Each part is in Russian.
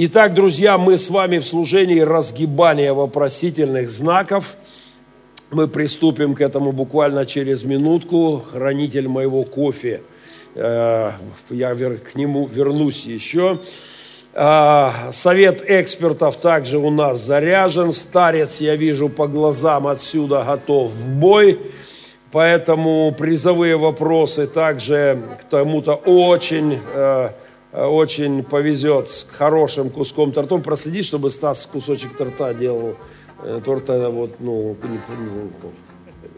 Итак, друзья, мы с вами в служении разгибания вопросительных знаков. Мы приступим к этому буквально через минутку. Хранитель моего кофе, э, я к нему вернусь еще. Э, совет экспертов также у нас заряжен. Старец, я вижу по глазам отсюда, готов в бой. Поэтому призовые вопросы также к тому-то очень Э, очень повезет с хорошим куском торта. Просиди, чтобы Стас кусочек торта делал. Э, торта вот, ну,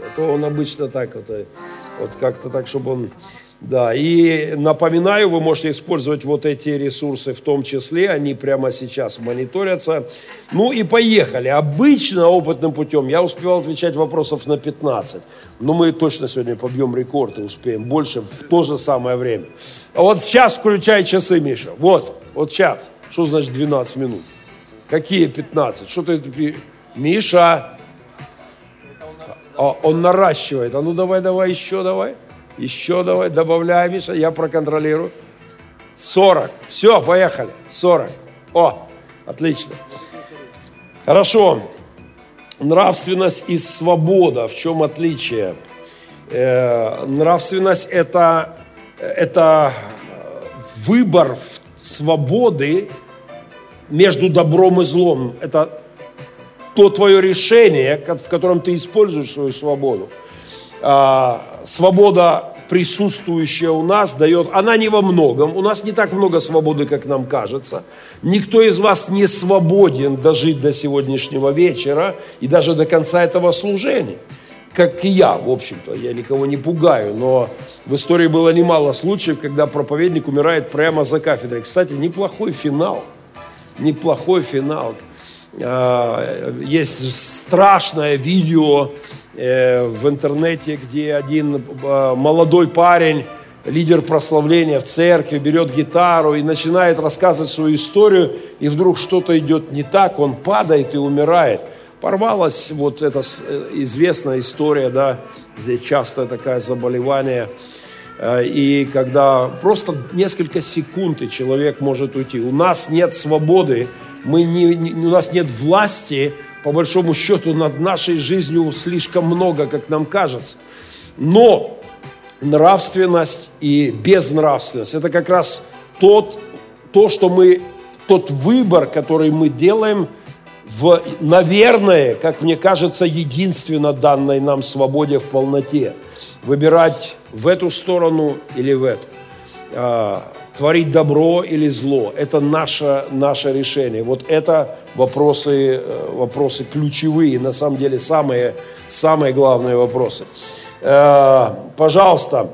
а то он обычно так вот, э, вот как-то так, чтобы он да, и напоминаю, вы можете использовать вот эти ресурсы в том числе, они прямо сейчас мониторятся. Ну и поехали. Обычно опытным путем я успевал отвечать вопросов на 15, но мы точно сегодня побьем рекорд и успеем больше в то же самое время. А вот сейчас включай часы, Миша. Вот, вот сейчас. Что значит 12 минут? Какие 15? Что ты... Миша! А, он наращивает. А ну давай, давай, еще давай. Еще давай, добавляй, Миша, я проконтролирую. 40. Все, поехали. 40. О, отлично. Хорошо. Нравственность и свобода. В чем отличие? Э, нравственность это, это выбор свободы между добром и злом. Это то твое решение, в котором ты используешь свою свободу. А, свобода присутствующая у нас дает, она не во многом, у нас не так много свободы, как нам кажется. Никто из вас не свободен дожить до сегодняшнего вечера и даже до конца этого служения. Как и я, в общем-то, я никого не пугаю, но в истории было немало случаев, когда проповедник умирает прямо за кафедрой. Кстати, неплохой финал, неплохой финал. А, есть страшное видео, в интернете, где один э, молодой парень, лидер прославления в церкви, берет гитару и начинает рассказывать свою историю, и вдруг что-то идет не так, он падает и умирает. Порвалась вот эта э, известная история, да, здесь часто такое заболевание, и когда просто несколько секунд и человек может уйти. У нас нет свободы, мы не, у нас нет власти по большому счету, над нашей жизнью слишком много, как нам кажется. Но нравственность и безнравственность – это как раз тот, то, что мы, тот выбор, который мы делаем в, наверное, как мне кажется, единственно данной нам свободе в полноте. Выбирать в эту сторону или в эту. А, творить добро или зло. Это наше, наше решение. Вот это вопросы, э, вопросы ключевые, на самом деле самые, самые главные вопросы. Э, пожалуйста,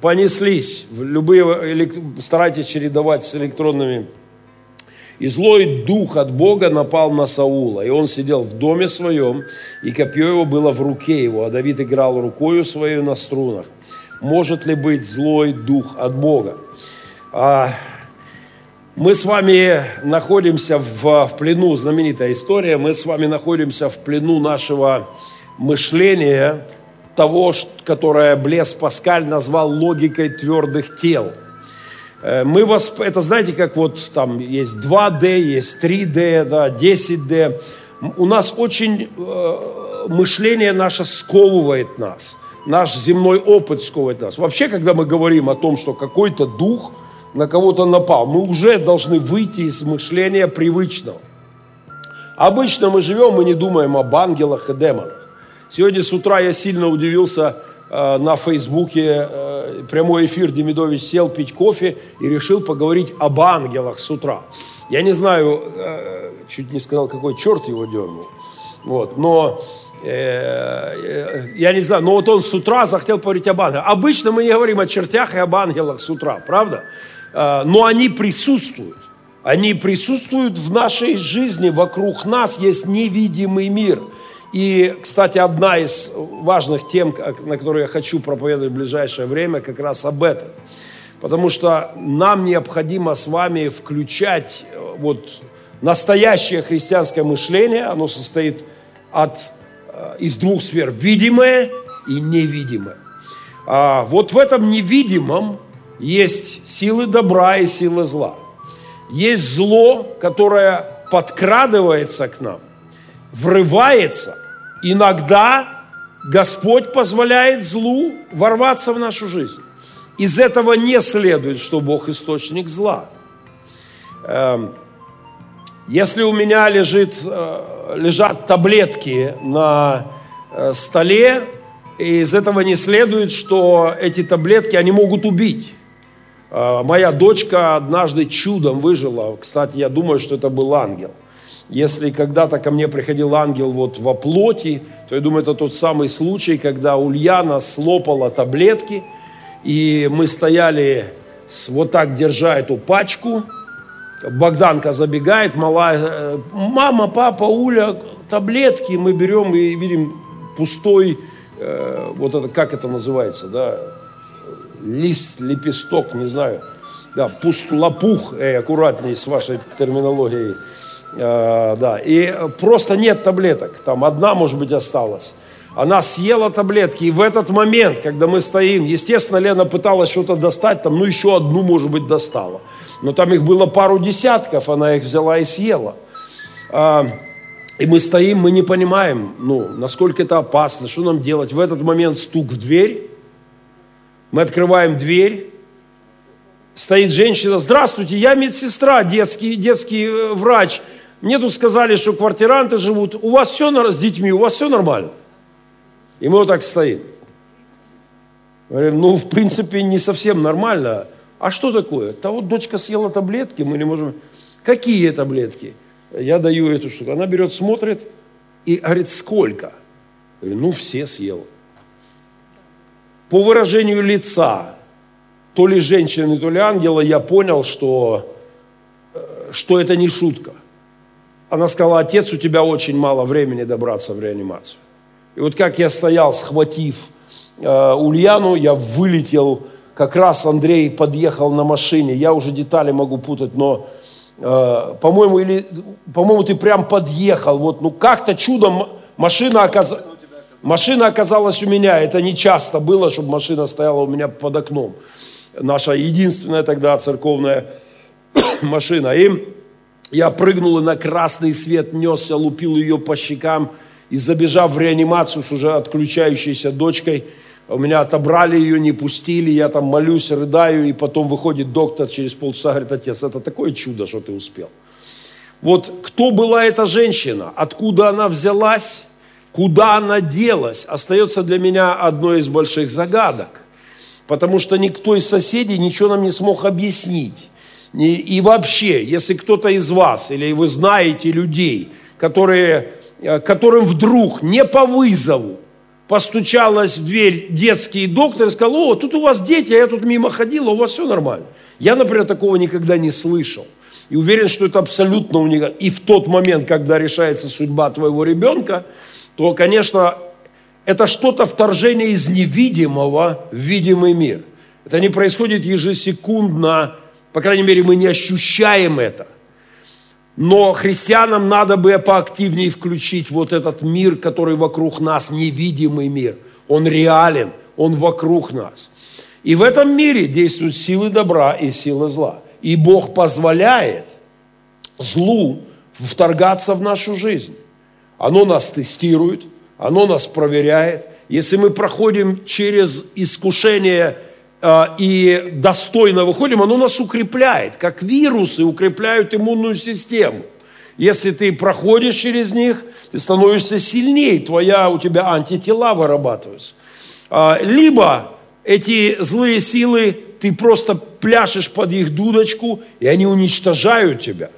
понеслись. Любые, старайтесь чередовать с электронными. И злой дух от Бога напал на Саула, и он сидел в доме своем, и копье его было в руке его, а Давид играл рукою своей на струнах. Может ли быть злой дух от Бога? Мы с вами находимся в, в плену, знаменитая история, мы с вами находимся в плену нашего мышления, того, которое Блес Паскаль назвал логикой твердых тел. Э, мы вас, это знаете, как вот там есть 2D, есть 3D, да, 10D. У нас очень э, мышление наше сковывает нас. Наш земной опыт сковывает нас. Вообще, когда мы говорим о том, что какой-то дух – на кого-то напал, мы уже должны выйти из мышления привычного. Обычно мы живем, мы не думаем об ангелах и демонах. Сегодня с утра я сильно удивился э, на Фейсбуке, э, прямой эфир Демидович сел пить кофе и решил поговорить об ангелах с утра. Я не знаю, э, чуть не сказал, какой черт его дернул. Вот, но э, э, я не знаю, но вот он с утра захотел поговорить об ангелах. Обычно мы не говорим о чертях и об ангелах с утра, правда? А, но они присутствуют. Они присутствуют в нашей жизни, вокруг нас есть невидимый мир. И, кстати, одна из важных тем, на которую я хочу проповедовать в ближайшее время, как раз об этом. Потому что нам необходимо с вами включать э, вот настоящее христианское мышление, оно состоит от, э, из двух сфер, видимое и невидимое. А вот в этом невидимом есть силы добра и силы зла. Есть зло, которое подкрадывается к нам, врывается. Иногда Господь позволяет злу ворваться в нашу жизнь. Из этого не следует, что Бог источник зла. Эм, если у меня лежит, э, лежат таблетки на э, столе, из этого не следует, что эти таблетки, они могут убить. Э, моя дочка однажды чудом выжила. Кстати, я думаю, что это был ангел. Если когда-то ко мне приходил ангел вот во плоти, то я думаю, это тот самый случай, когда Ульяна слопала таблетки, и мы стояли вот так, держа эту пачку, Богданка забегает, малая, э, мама, папа, Уля, таблетки, мы берем и видим пустой, э, вот это, как это называется, да, лист, лепесток, не знаю, да, пуст, лопух, эй, аккуратней с вашей терминологией, э, да, и просто нет таблеток, там одна, может быть, осталась. Она съела таблетки, и в этот момент, когда мы стоим, естественно, Лена пыталась что-то достать, там, ну, еще одну, может быть, достала. Но там их было пару десятков, она их взяла и съела. А, и мы стоим, мы не понимаем, ну, насколько это опасно, что нам делать. В этот момент стук в дверь, мы открываем дверь, стоит женщина, здравствуйте, я медсестра, детский, детский э, врач. Мне тут сказали, что квартиранты живут, у вас все с детьми, у вас все нормально. И мы вот так стоим. Говорим, ну, в принципе, не совсем нормально. А что такое? Да вот дочка съела таблетки, мы не можем... Какие таблетки? Я даю эту штуку. Она берет, смотрит и говорит, сколько? Говорю, ну, все съела. По выражению лица, то ли женщины, то ли ангела, я понял, что, э, что это не шутка. Она сказала, отец, у тебя очень мало времени добраться в реанимацию. И вот как я стоял, схватив э, Ульяну, я вылетел как раз Андрей подъехал на машине, я уже детали могу путать, но, э, по-моему, или, по-моему, ты прям подъехал, вот, ну, как-то чудом машина оказалась, машина оказалась у меня, это не часто было, чтобы машина стояла у меня под окном, наша единственная тогда церковная машина, и я прыгнул и на красный свет несся, лупил ее по щекам, и забежав в реанимацию с уже отключающейся дочкой, у меня отобрали ее, не пустили, я там молюсь, рыдаю, и потом выходит доктор через полчаса, говорит, отец, это такое чудо, что ты успел. Вот кто была эта женщина, откуда она взялась, куда она делась, остается для меня одной из больших загадок. Потому что никто из соседей ничего нам не смог объяснить. И вообще, если кто-то из вас, или вы знаете людей, которые, э, которым вдруг не по вызову постучалась в дверь детский доктор и сказал, о, тут у вас дети, а я тут мимо ходила, у вас все нормально. Я, например, такого никогда не слышал. И уверен, что это абсолютно уникально. И в тот момент, когда решается судьба твоего ребенка, то, конечно, это что-то вторжение из невидимого в видимый мир. Это не происходит ежесекундно, по крайней мере, мы не ощущаем это. Но христианам надо бы поактивнее включить вот этот мир, который вокруг нас, невидимый мир. Он реален, он вокруг нас. И в этом мире действуют силы добра и силы зла. И Бог позволяет злу вторгаться в нашу жизнь. Оно нас тестирует, оно нас проверяет. Если мы проходим через искушение а, и достойно выходим, оно нас укрепляет, как вирусы укрепляют иммунную систему. Если ты проходишь через них, ты становишься сильнее, твоя, у тебя антитела вырабатываются. А, либо эти злые силы, ты просто пляшешь под их дудочку, и они уничтожают тебя.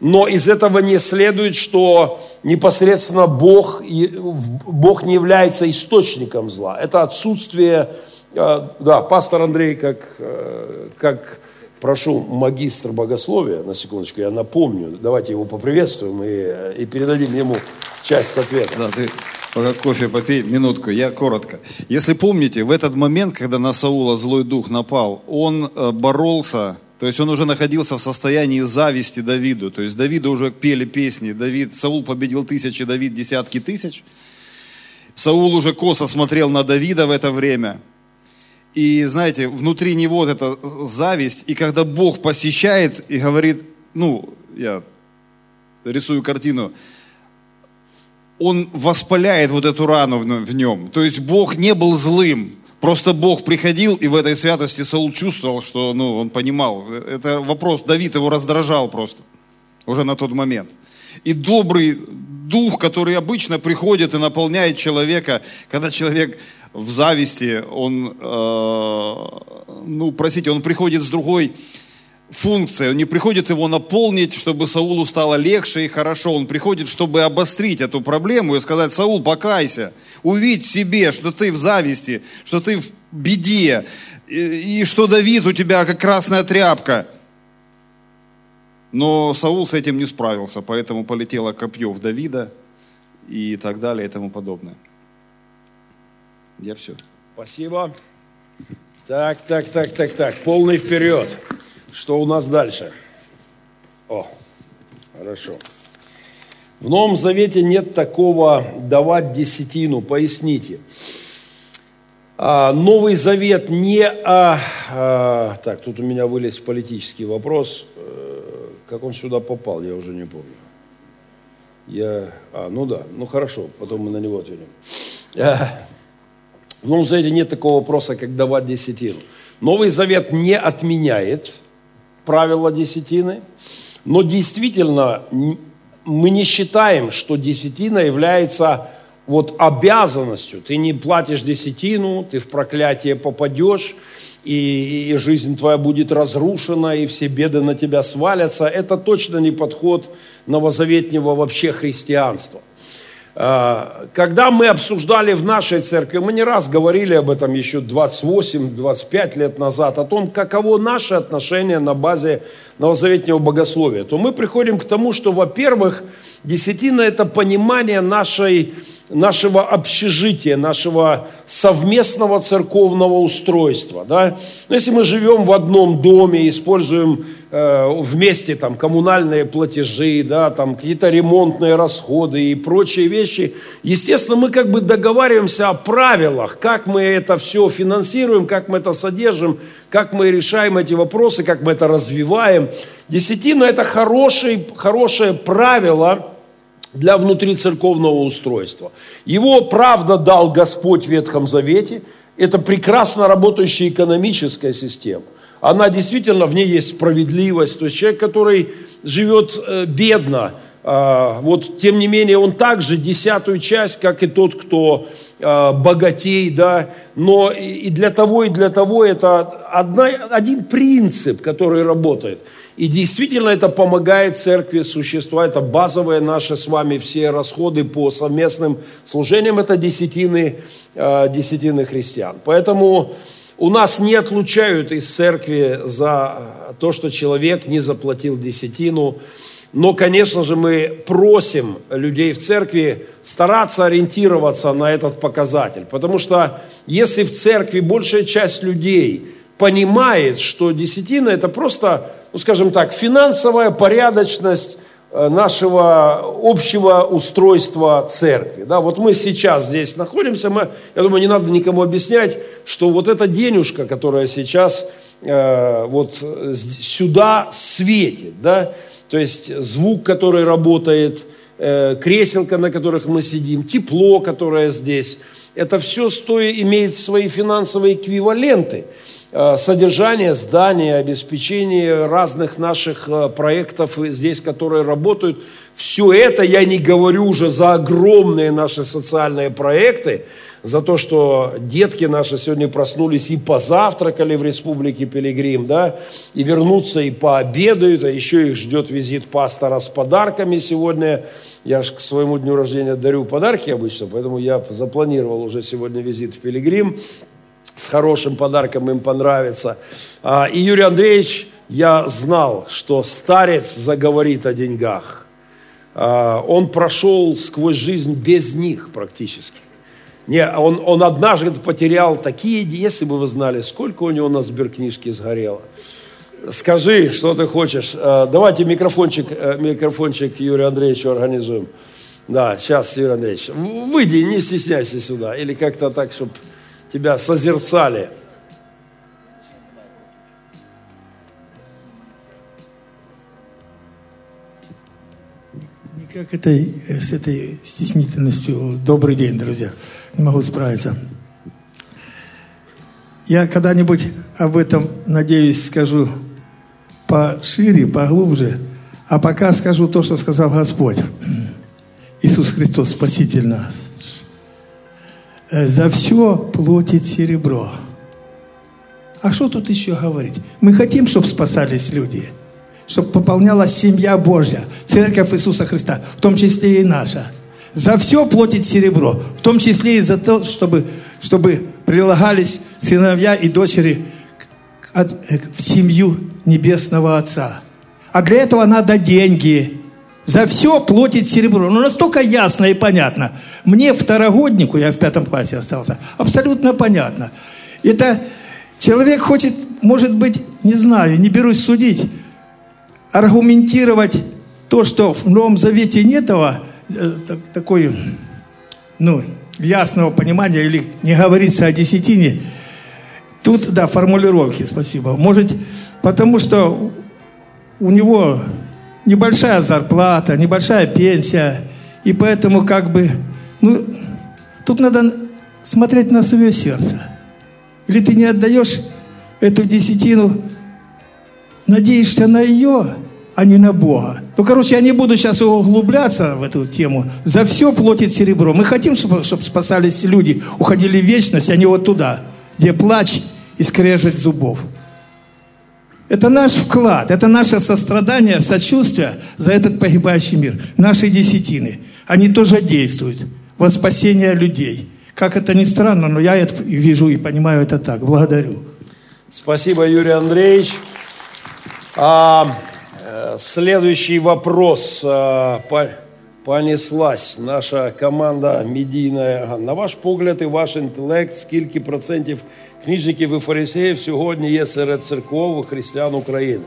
Но из этого не следует, что непосредственно Бог, Бог не является источником зла. Это отсутствие а, да, пастор Андрей, как, э, как прошу магистр богословия, на секундочку, я напомню, давайте его поприветствуем и, и передадим ему часть ответа. Да, ты пока кофе попей, минутку, я коротко. Если помните, в этот момент, когда на Саула злой дух напал, он э, боролся, то есть он уже находился в состоянии зависти Давиду. То есть Давида уже пели песни, Давид, Саул победил тысячи, Давид десятки тысяч. Саул уже косо смотрел на Давида в это время – И знаете, внутри него вот эта зависть, и когда Бог посещает и говорит, ну, я рисую картину, он воспаляет вот эту рану в нем. То есть Бог не был злым, Просто Бог приходил, и в этой святости Саул чувствовал, что ну, он понимал. Это вопрос, Давид его раздражал просто уже на тот момент. И добрый дух, который обычно приходит и наполняет человека, когда человек в зависти, он, э, ну, простите, он приходит с другой функцией, он не приходит его наполнить, чтобы Саулу стало легче и хорошо, он приходит, чтобы обострить эту проблему и сказать, Саул, покайся, увидь в себе, что ты в зависти, что ты в беде, и, и что Давид у тебя как красная тряпка. Но Саул с этим не справился, поэтому полетело копье в Давида и так далее и тому подобное. Я все. Спасибо. Так, так, так, так, так. Полный вперед. Что у нас дальше? О, хорошо. В Новом Завете нет такого давать десятину. Поясните. А, Новый Завет не о... А, так, тут у меня вылез политический вопрос. Э, как он сюда попал, я уже не помню. Я... А, ну да, ну хорошо, потом мы на него ответим. Э, в Новом Завете нет такого вопроса, как давать десятину. Новый Завет не отменяет правила десятины, но действительно мы не считаем, что десятина является вот обязанностью. Ты не платишь десятину, ты в проклятие попадешь, и, и жизнь твоя будет разрушена, и все беды на тебя свалятся. Это точно не подход новозаветнего вообще христианства. А, когда мы обсуждали в нашей церкви, мы не раз говорили об этом еще 28-25 лет назад, о том, каково наше отношение на базе новозаветнего богословия, то мы приходим к тому, что, во-первых, десятина – это понимание нашей нашего общежития, нашего совместного церковного устройства. Да? Но если мы живем в одном доме, используем э, вместе там, коммунальные платежи, да, там, какие-то ремонтные расходы и прочие вещи, естественно, мы как бы договариваемся о правилах, как мы это все финансируем, как мы это содержим, как мы решаем эти вопросы, как мы это развиваем. Десятина – это хороший, хорошее правило – для внутрицерковного устройства. Его, правда, дал Господь в Ветхом Завете. Это прекрасно работающая экономическая система. Она действительно, в ней есть справедливость. То есть человек, который живет э, бедно, вот, тем не менее, он также десятую часть, как и тот, кто а, богатей, да, но и для того, и для того это одна, один принцип, который работает – и действительно это помогает церкви существовать. Это базовые наши с вами все расходы по совместным служениям. Это десятины, э, десятины христиан. Поэтому у нас не отлучают из церкви за то, что человек не заплатил десятину. Но, конечно же, мы просим людей в церкви стараться ориентироваться на этот показатель. Потому что если в церкви большая часть людей понимает, что десятина это просто ну, скажем так, финансовая порядочность э, нашего общего устройства церкви. Да, вот мы сейчас здесь находимся, мы, я думаю, не надо никому объяснять, что вот эта денежка, которая сейчас э, вот сюда светит, да, то есть звук, который работает, э, креселка, на которых мы сидим, тепло, которое здесь, это все стоит, имеет свои финансовые эквиваленты – содержание здания, обеспечение разных наших э, проектов здесь, которые работают. Все это я не говорю уже за огромные наши социальные проекты, за то, что детки наши сегодня проснулись и позавтракали в Республике Пилигрим, да, и вернутся и пообедают, а еще их ждет визит пастора с подарками сегодня. Я же к своему дню рождения дарю подарки обычно, поэтому я запланировал уже сегодня визит в Пилигрим с хорошим подарком им понравится. А, и Юрий Андреевич, я знал, что старец заговорит о деньгах. А, он прошел сквозь жизнь без них практически. Не, он, он однажды потерял такие, если бы вы знали, сколько у него на сберкнижке сгорело. Скажи, что ты хочешь. А, давайте микрофончик, э, микрофончик Юрию Андреевичу организуем. Да, сейчас, Юрий Андреевич. Выйди, не стесняйся сюда. Или как-то так, чтобы тебя созерцали. Никак этой с этой стеснительностью. Добрый день, друзья. Не могу справиться. Я когда-нибудь об этом, надеюсь, скажу пошире, поглубже. А пока скажу то, что сказал Господь. Иисус Христос, Спаситель нас. За все платит серебро. А что тут еще говорить? Мы хотим, чтобы спасались люди, чтобы пополнялась семья Божья, Церковь Иисуса Христа, в том числе и наша. За все платит серебро, в том числе и за то, чтобы, чтобы прилагались сыновья и дочери э, в семью Небесного Отца. А для этого надо деньги. За все платит серебро. Ну, настолько ясно и понятно. Мне, второгоднику, я в пятом классе остался, абсолютно понятно. Это Человек хочет, может быть, не знаю, не берусь судить, аргументировать то, что в Новом Завете нет этого, э, такой, ну, ясного понимания, или не говорится о десятине. Тут, да, формулировки, спасибо. Может, потому что у него небольшая зарплата, небольшая пенсия, и поэтому как бы, ну, тут надо смотреть на свое сердце. Или ты не отдаешь эту десятину, надеешься на ее, а не на Бога. Ну, короче, я не буду сейчас углубляться в эту тему. За все платит серебро. Мы хотим, чтобы, чтобы спасались люди, уходили в вечность, а не вот туда, где плач и скрежет зубов. Это наш вклад, это наше сострадание, сочувствие за этот погибающий мир. Наши десятины, они тоже действуют во спасение людей. Как это ни странно, но я это вижу и понимаю это так. Благодарю. Спасибо, Юрий Андреевич. А, э, следующий вопрос. А, понеслась наша команда медійна. На ваш погляд і ваш інтелект, скільки процентів книжників і фарисеїв сьогодні є серед церков християн України?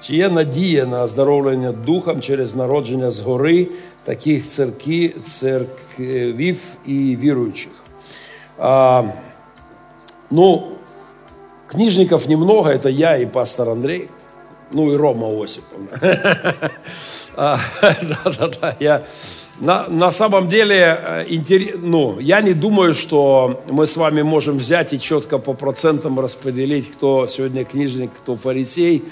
Чи є надія на оздоровлення духом через народження згори таких церків, церквів і віруючих? А, ну, книжников немного, это я и пастор Андрей, ну и Рома Осиповна. Да-да-да, я... на, на самом деле, э, ну, я не думаю, что мы с вами можем взять и четко по процентам распределить, кто сегодня книжник, кто фарисей.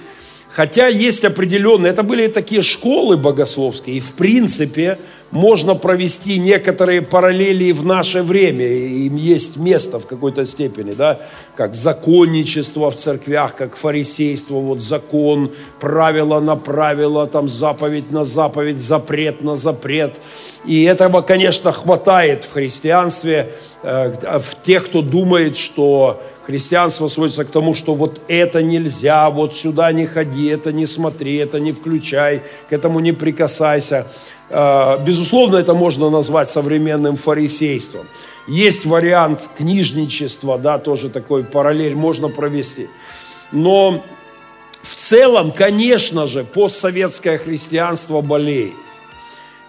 Хотя есть определенные, это были такие школы богословские, и в принципе можно провести некоторые параллели в наше время, им есть место в какой-то степени, да, как законничество в церквях, как фарисейство, вот закон, правило на правило, там заповедь на заповедь, запрет на запрет. И этого, конечно, хватает в христианстве, э, в тех, кто думает, что Христианство сводится к тому, что вот это нельзя, вот сюда не ходи, это не смотри, это не включай, к этому не прикасайся. А, безусловно, это можно назвать современным фарисейством. Есть вариант книжничества, да, тоже такой параллель можно провести. Но в целом, конечно же, постсоветское христианство болеет.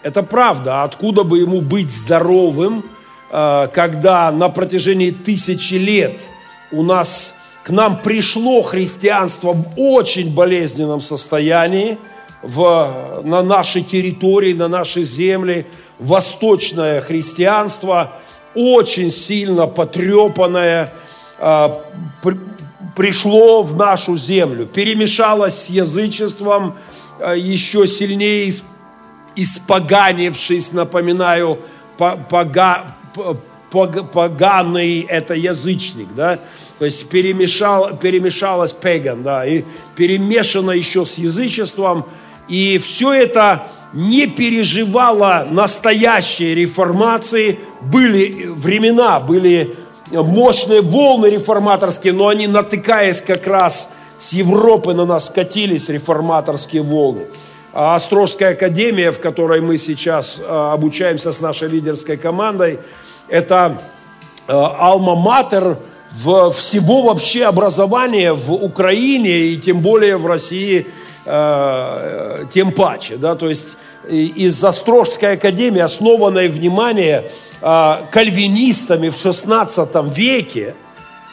Это правда. Откуда бы ему быть здоровым, а, когда на протяжении тысячи лет – у нас к нам пришло христианство в очень болезненном состоянии в, на нашей территории, на нашей земле. Восточное христианство очень сильно потрепанное при, пришло в нашу землю, перемешалось с язычеством, э, еще сильнее испоганившись, напоминаю, пога, поганый это язычник, да, то есть перемешал, перемешалось пеган, да, и перемешано еще с язычеством, и все это не переживало настоящей реформации, были времена, были мощные волны реформаторские, но они, натыкаясь как раз с Европы на нас скатились реформаторские волны. А Острожская академия, в которой мы сейчас а, обучаемся с нашей лидерской командой, это э, алма-матер всего вообще образования в Украине и тем более в России э, тем паче. Да? То есть из Острожской академии, основанной, внимание, э, кальвинистами в 16 веке,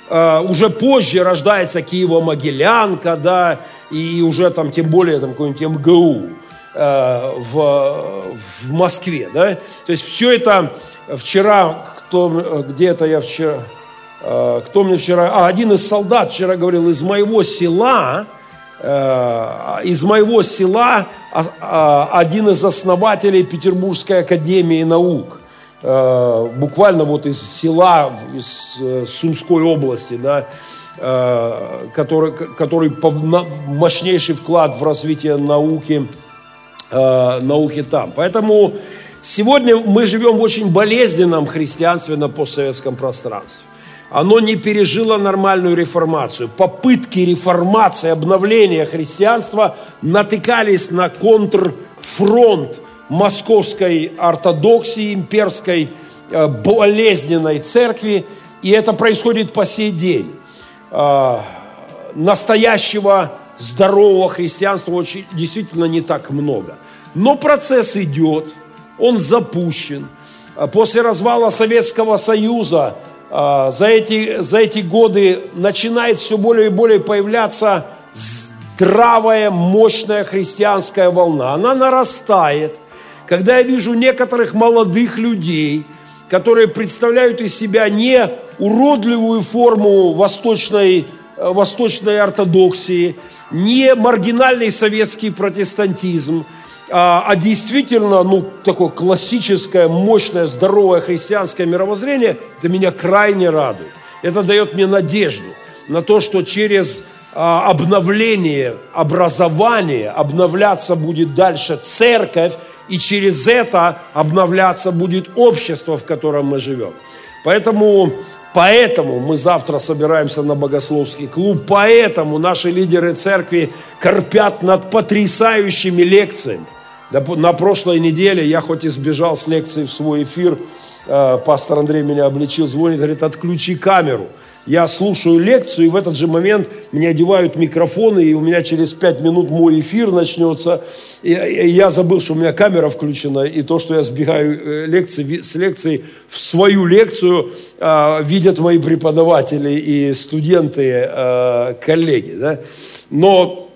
уже позже рождается Киево-Могилянка, да, и уже там, тем более, там какой-нибудь МГУ. э, в, в Москве. Да? То есть все это вчера, кто, где-то я вчера, э, кто мне вчера, а, один из солдат вчера говорил, из моего села, э, из моего села а, а, один из основателей Петербургской академии наук – Э, буквально вот из села, из э, Сумской области, да, э, который, который мощнейший вклад в развитие науки, науки там. Поэтому сегодня мы живем в очень болезненном христианстве на постсоветском пространстве. Оно не пережило нормальную реформацию. Попытки реформации, обновления христианства натыкались на контрфронт московской ортодоксии, имперской э, болезненной церкви, и это происходит по сей день. Э, настоящего здорового христианства очень, действительно не так много. Но процесс идет, он запущен. Э, после развала Советского Союза за эти, за эти годы начинает все более и более появляться здравая, мощная христианская волна. Она нарастает когда я вижу некоторых молодых людей, которые представляют из себя не уродливую форму восточной, э, восточной ортодоксии, не маргинальный советский протестантизм, а, а действительно, ну, такое классическое, мощное, здоровое христианское мировоззрение, это меня крайне радует. Это дает мне надежду на то, что через а, обновление, образование, обновляться будет дальше церковь, и через это обновляться будет общество, в котором мы живем. Поэтому, поэтому мы завтра собираемся на богословский клуб, поэтому наши лидеры церкви корпят над потрясающими лекциями. На прошлой неделе я хоть и сбежал с лекции в свой эфир, э, пастор Андрей меня обличил, звонит, говорит, отключи камеру – я слушаю лекцию, и в этот же момент мне одевают микрофоны, и у меня через пять минут мой эфир начнется. И я забыл, что у меня камера включена, и то, что я сбегаю э, лекции, с лекции в свою лекцию, а, видят мои преподаватели и студенты, а, коллеги. Да? Но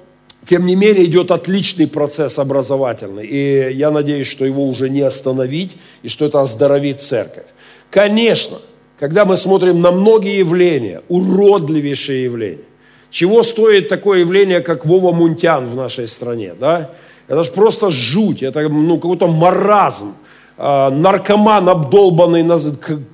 тем не менее, идет отличный процесс образовательный. И я надеюсь, что его уже не остановить, и что это оздоровит церковь. Конечно, когда мы смотрим на многие явления, уродливейшие явления. Чего стоит такое явление, как Вова Мунтян в нашей стране, да? Это же просто жуть, это ну, какой-то маразм. А, наркоман обдолбанный,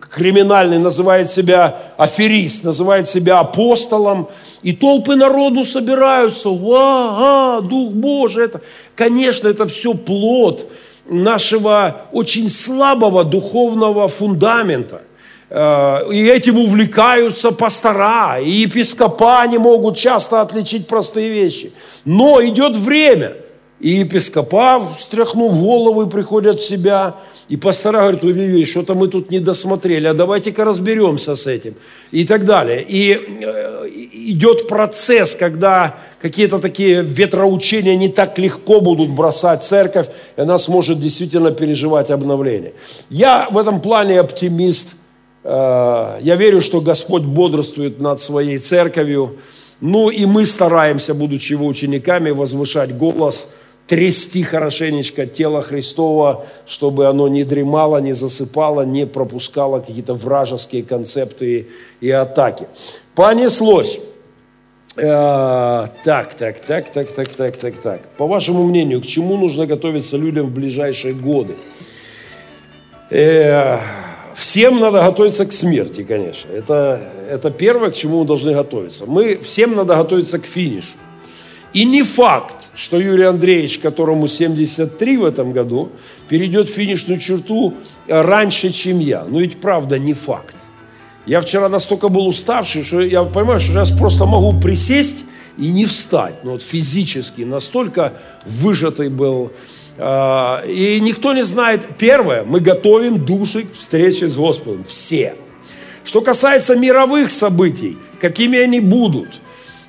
криминальный, называет себя аферист, называет себя апостолом, и толпы народу собираются, ва, а, Дух Божий, это, конечно, это все плод нашего очень слабого духовного фундамента – и этим увлекаются пастора, и епископа не могут часто отличить простые вещи. Но идет время, и епископа, встряхнув головы, приходят в себя, и пастора говорят, ой, что-то мы тут не досмотрели, а давайте-ка разберемся с этим, и так далее. И э, идет процесс, когда какие-то такие ветроучения не так легко будут бросать церковь, и она сможет действительно переживать обновление. Я в этом плане оптимист – Э, Э, я верю, что Господь бодрствует над своей церковью. Ну и мы стараемся, будучи его учениками, возвышать голос, трясти хорошенечко тело Христова, чтобы оно не дремало, не засыпало, не пропускало какие-то вражеские концепты и атаки. Понеслось. Э, так, так, так, так, так, так, так, так. По вашему мнению, к чему нужно готовиться людям в ближайшие годы? Э, Всем надо готовиться к смерти, конечно. Это, это первое, к чему мы должны готовиться. Мы, всем надо готовиться к финишу. И не факт, что Юрий Андреевич, которому 73 в этом году, перейдет финишную черту раньше, чем я. Но ведь правда не факт. Я вчера настолько был уставший, что я понимаю, что сейчас просто могу присесть и не встать. Ну, вот физически настолько выжатый был и никто не знает. Первое, мы готовим души к встрече с Господом. Все. Что касается мировых событий, какими они будут,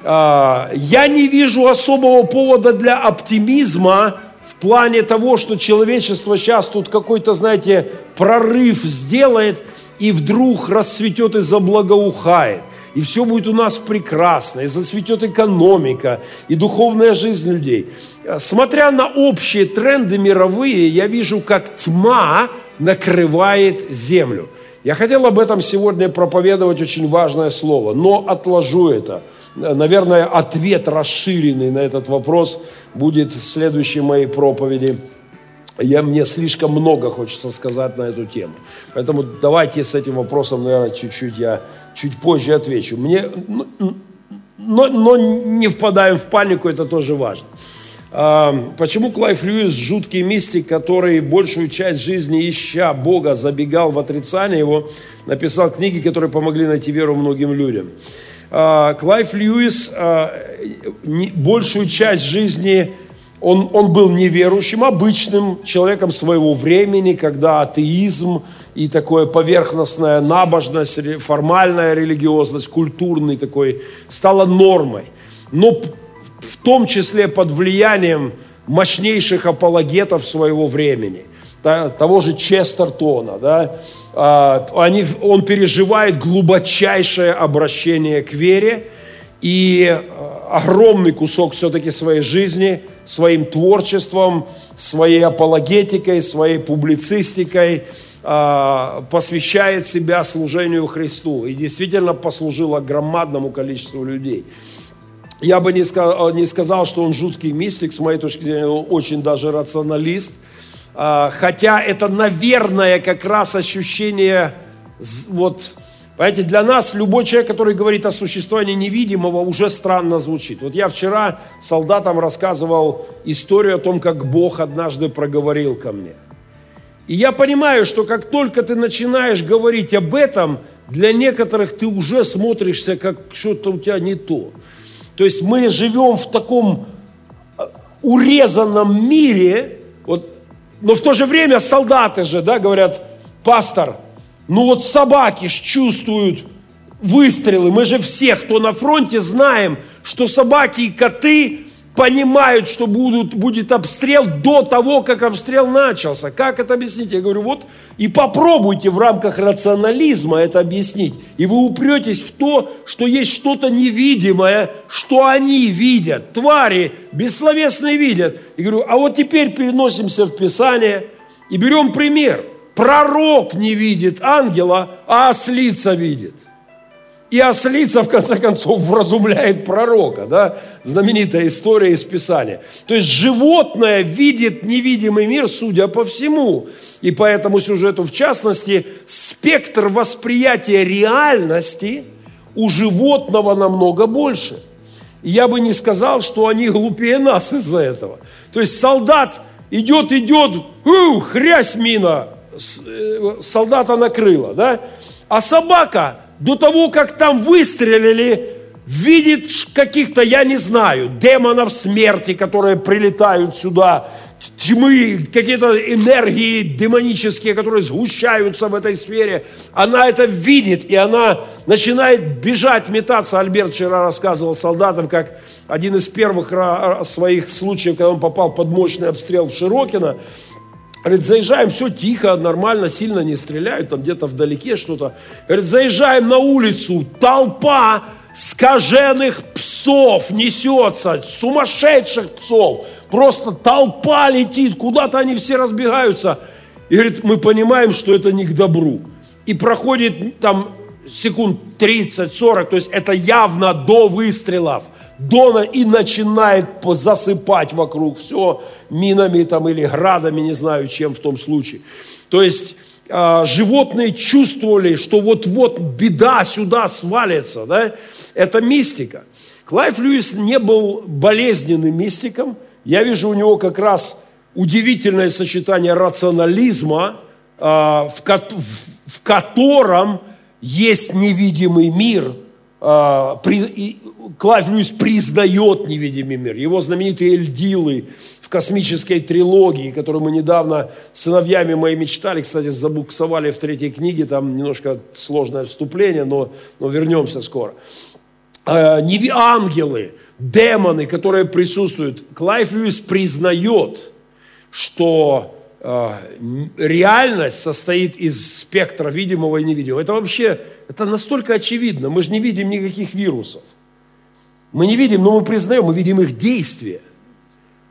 а, я не вижу особого повода для оптимизма в плане того, что человечество сейчас тут какой-то, знаете, прорыв сделает и вдруг расцветет и заблагоухает. И все будет у нас прекрасно, и зацветет экономика, и духовная жизнь людей. Смотря на общие тренды мировые, я вижу, как тьма накрывает землю. Я хотел об этом сегодня проповедовать очень важное слово, но отложу это. Наверное, ответ расширенный на этот вопрос будет в следующей моей проповеди – я, мне слишком много хочется сказать на эту тему. Поэтому давайте с этим вопросом, наверное, чуть-чуть я чуть позже отвечу. Мне, но, но не впадаем в панику, это тоже важно. А, почему Клайв Льюис, жуткий мистик, который большую часть жизни, ища Бога, забегал в отрицание его, написал книги, которые помогли найти веру многим людям. А, Клайв Льюис а, большую часть жизни он, он был неверующим, обычным человеком своего времени, когда атеизм и такое поверхностная набожность, формальная религиозность, культурный такой, стала нормой. Но в том числе под влиянием мощнейших апологетов своего времени, того же Честертона, да, а, они, он переживает глубочайшее обращение к вере, и а, огромный кусок все-таки своей жизни – своим творчеством, своей апологетикой, своей публицистикой посвящает себя служению Христу и действительно послужила громадному количеству людей. Я бы не сказал, не сказал, что он жуткий мистик, с моей точки зрения, он очень даже рационалист. А, хотя это, наверное, как раз ощущение вот, Понимаете, для нас любой человек, который говорит о существовании невидимого, уже странно звучит. Вот я вчера солдатам рассказывал историю о том, как Бог однажды проговорил ко мне. И я понимаю, что как только ты начинаешь говорить об этом, для некоторых ты уже смотришься, как что-то у тебя не то. То есть мы живем в таком э, урезанном мире, вот, но в то же время солдаты же, да, говорят, пастор, ну вот собаки ж чувствуют выстрелы. Мы же все, кто на фронте, знаем, что собаки и коты понимают, что будут, будет обстрел до того, как обстрел начался. Как это объяснить? Я говорю, вот и попробуйте в рамках рационализма это объяснить. И вы упретесь в то, что есть что-то невидимое, что они видят. Твари бессловесные видят. И говорю, а вот теперь переносимся в Писание и берем пример – Пророк не видит ангела, а ослица видит. И ослица, в конце концов, вразумляет пророка. Да? Знаменитая история из Писания. То есть животное видит невидимый мир, судя по всему. И по этому сюжету, в частности, спектр восприятия реальности у животного намного больше. Я бы не сказал, что они глупее нас из-за этого. То есть солдат идет, идет, хрясь мина, Э, солдата накрыло, да? А собака до того, как там выстрелили, видит каких-то, я не знаю, демонов смерти, которые прилетают сюда, тьмы, какие-то энергии демонические, которые сгущаются в этой сфере. Она это видит, и она начинает бежать, метаться. Альберт вчера рассказывал солдатам, как один из первых своих случаев, когда он попал под мощный обстрел в Широкино, Говорит, заезжаем, все тихо, нормально, сильно не стреляют, там где-то вдалеке что-то. Говорит, заезжаем на улицу, толпа скаженных псов несется, сумасшедших псов. Просто толпа летит, куда-то они все разбегаются. И говорит, мы понимаем, что это не к добру. И проходит там секунд 30-40, то есть это явно до выстрелов. Дона и начинает засыпать вокруг все минами там, или градами, не знаю, чем в том случае. То есть э, животные чувствовали, что вот-вот беда сюда свалится. Да? Это мистика. Клайв Льюис не был болезненным мистиком. Я вижу у него как раз удивительное сочетание рационализма, э, в, ко- в котором есть невидимый мир, при, Клайв Льюис признает невидимый мир. Его знаменитые Эльдилы в космической трилогии, которую мы недавно сыновьями моими читали, кстати, забуксовали в третьей книге, там немножко сложное вступление, но, но вернемся скоро. Э, ангелы, демоны, которые присутствуют. Клайв Льюис признает, что э, реальность состоит из спектра видимого и невидимого. Это вообще, это настолько очевидно. Мы же не видим никаких вирусов. Мы не видим, но мы признаем, мы видим их действия.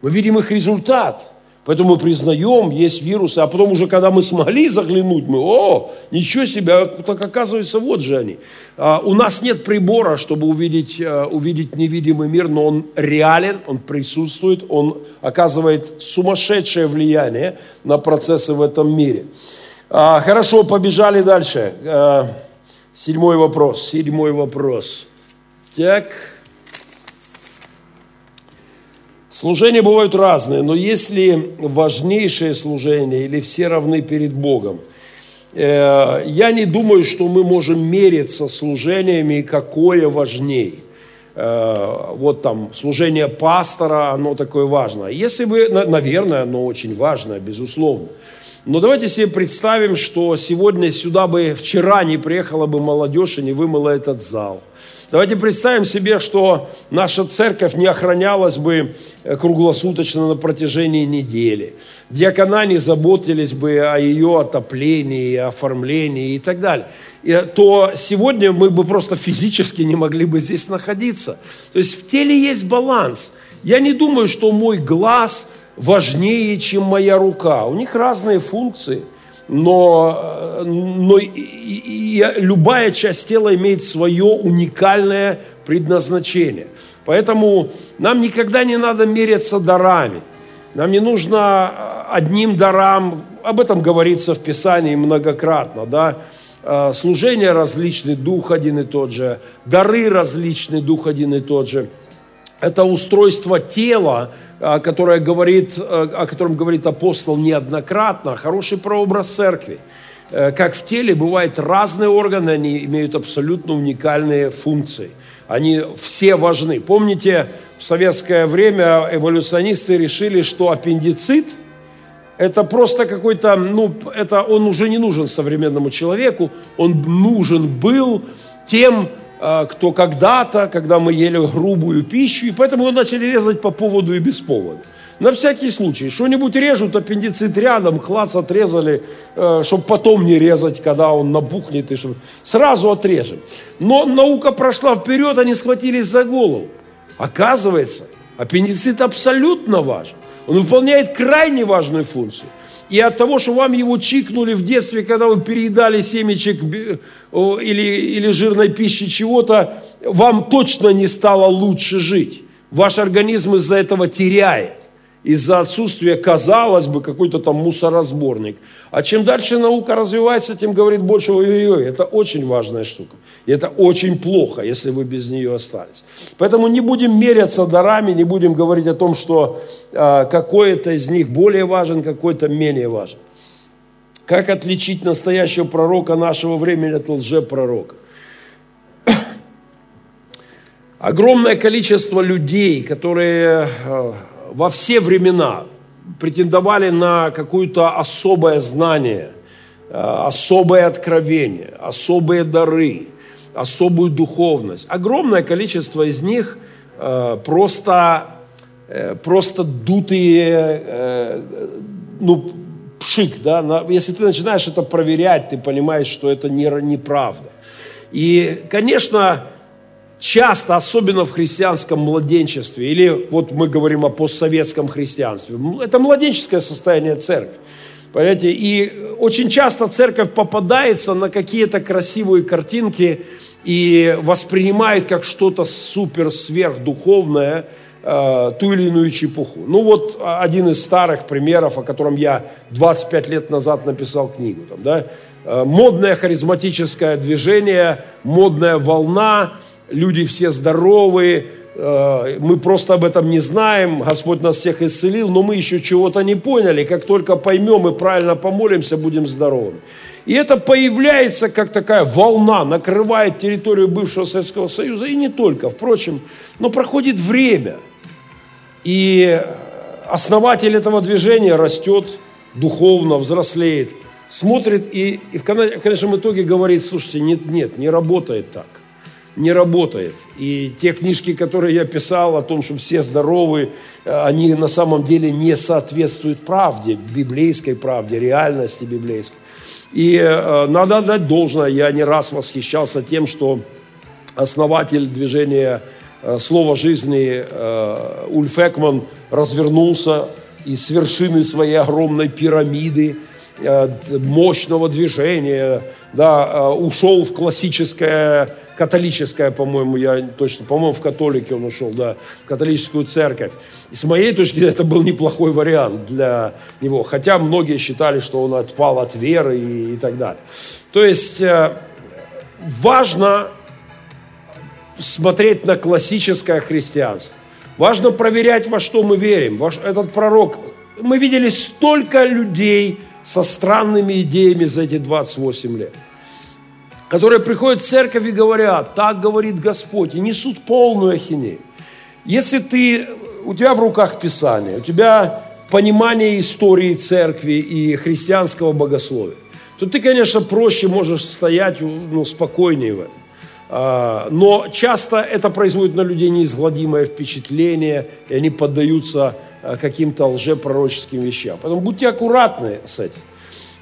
Мы видим их результат – Поэтому мы признаем, есть вирусы, а потом уже, когда мы смогли заглянуть, мы, о, ничего себе, а так оказывается, вот же они. А, у нас нет прибора, чтобы увидеть, а, увидеть невидимый мир, но он реален, он присутствует, он оказывает сумасшедшее влияние на процессы в этом мире. А, хорошо, побежали дальше. А, седьмой вопрос, седьмой вопрос. Так, Служения бывают разные, но если важнейшее служение или все равны перед Богом, э, я не думаю, что мы можем мериться служениями, какое важней. Э, вот там служение пастора, оно такое важное. Если бы, наверное, оно очень важное, безусловно. Но давайте себе представим, что сегодня сюда бы, вчера не приехала бы молодежь и не вымыла этот зал – Давайте представим себе, что наша церковь не охранялась бы э, круглосуточно на протяжении недели. Диакона не заботились бы о ее отоплении, оформлении и так далее. И, то сегодня мы бы просто физически не могли бы здесь находиться. То есть в теле есть баланс. Я не думаю, что мой глаз важнее, чем моя рука. У них разные функции – но, но и, и, любая часть тела имеет свое уникальное предназначение. Поэтому нам никогда не надо меряться дарами. Нам не нужно одним дарам, об этом говорится в Писании многократно, да, а, служение различный, дух один и тот же, дары различный, дух один и тот же. Это устройство тела, которое говорит, о котором говорит апостол неоднократно, хороший прообраз церкви. Э, как в теле бывают разные органы, они имеют абсолютно уникальные функции. Они все важны. Помните, в советское время эволюционисты решили, что аппендицит – это просто какой-то, ну, это он уже не нужен современному человеку, он нужен был тем, а, кто когда-то, когда мы ели грубую пищу, и поэтому начали резать по поводу и без повода. На всякий случай. Что-нибудь режут, аппендицит рядом, хлац отрезали, э, чтобы потом не резать, когда он набухнет. И чтобы... Сразу отрежем. Но наука прошла вперед, они схватились за голову. Оказывается, аппендицит абсолютно важен. Он выполняет крайне важную функцию – и от того, что вам его чикнули в детстве, когда вы переедали семечек или, или жирной пищи чего-то, вам точно не стало лучше жить. Ваш организм из-за этого теряет из-за отсутствия, казалось бы, какой-то там мусоросборник. А чем дальше наука развивается, тем говорит больше, ой-ой-ой, это очень важная штука. И это очень плохо, если вы без нее остались. Поэтому не будем меряться дарами, не будем говорить о том, что э, какой-то из них более важен, какой-то менее важен. Как отличить настоящего пророка нашего времени от лжепророка? Огромное количество людей, которые э, во все времена претендовали на какое-то особое знание, э, особое откровение, особые дары, особую духовность. Огромное количество из них э, просто, э, просто дутые, ну, пшик, да, если ты начинаешь это проверять, ты понимаешь, что это не, неправда. И, конечно, часто, особенно в христианском младенчестве, или вот мы говорим о постсоветском христианстве, это младенческое состояние церкви. Понимаете? И очень часто церковь попадается на какие-то красивые картинки и воспринимает как что-то супер сверхдуховное э, ту или иную чепуху. Ну вот один из старых примеров, о котором я 25 лет назад написал книгу. Там, да? Э, модное харизматическое движение, модная волна – люди все здоровые, э, мы просто об этом не знаем, Господь нас всех исцелил, но мы еще чего-то не поняли. Как только поймем и правильно помолимся, будем здоровыми. И это появляется как такая волна, накрывает территорию бывшего Советского Союза, и не только, впрочем, но проходит время. И основатель этого движения растет духовно, взрослеет, смотрит и, и в конечном итоге говорит, слушайте, нет, нет, не работает так. Не работает. И те книжки, которые я писал о том, что все здоровы, они на самом деле не соответствуют правде, библейской правде, реальности библейской. И э, надо отдать должное, я не раз восхищался тем, что основатель движения э, «Слово жизни» э, Ульф Экман развернулся и с вершины своей огромной пирамиды э, мощного движения, да, э, ушел в классическое католическая, по-моему, я точно, по-моему, в католике он ушел, да, в католическую церковь. И с моей точки зрения это был неплохой вариант для него, хотя многие считали, что он отпал от веры и, и так далее. То есть э, важно смотреть на классическое христианство. Важно проверять, во что мы верим. Этот пророк, мы видели столько людей со странными идеями за эти 28 лет которые приходят в церковь и говорят, так говорит Господь, и несут полную ахинею. Если ты, у тебя в руках Писание, у тебя понимание истории церкви и христианского богословия, то ты, конечно, проще можешь стоять ну, спокойнее в этом. А, но часто это производит на людей неизгладимое впечатление, и они поддаются каким-то лжепророческим вещам. Поэтому будьте аккуратны с этим.